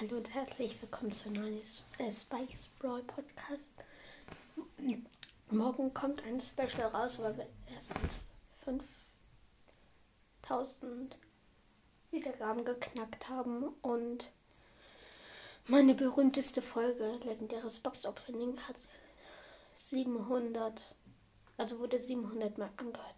Hallo und herzlich willkommen zu neuen äh, Spikes Brawl Podcast. Morgen kommt ein Special raus, weil wir erstens 5000 Wiedergaben geknackt haben und meine berühmteste Folge, legendäres Box Opening, hat 700, also wurde 700 Mal angehört.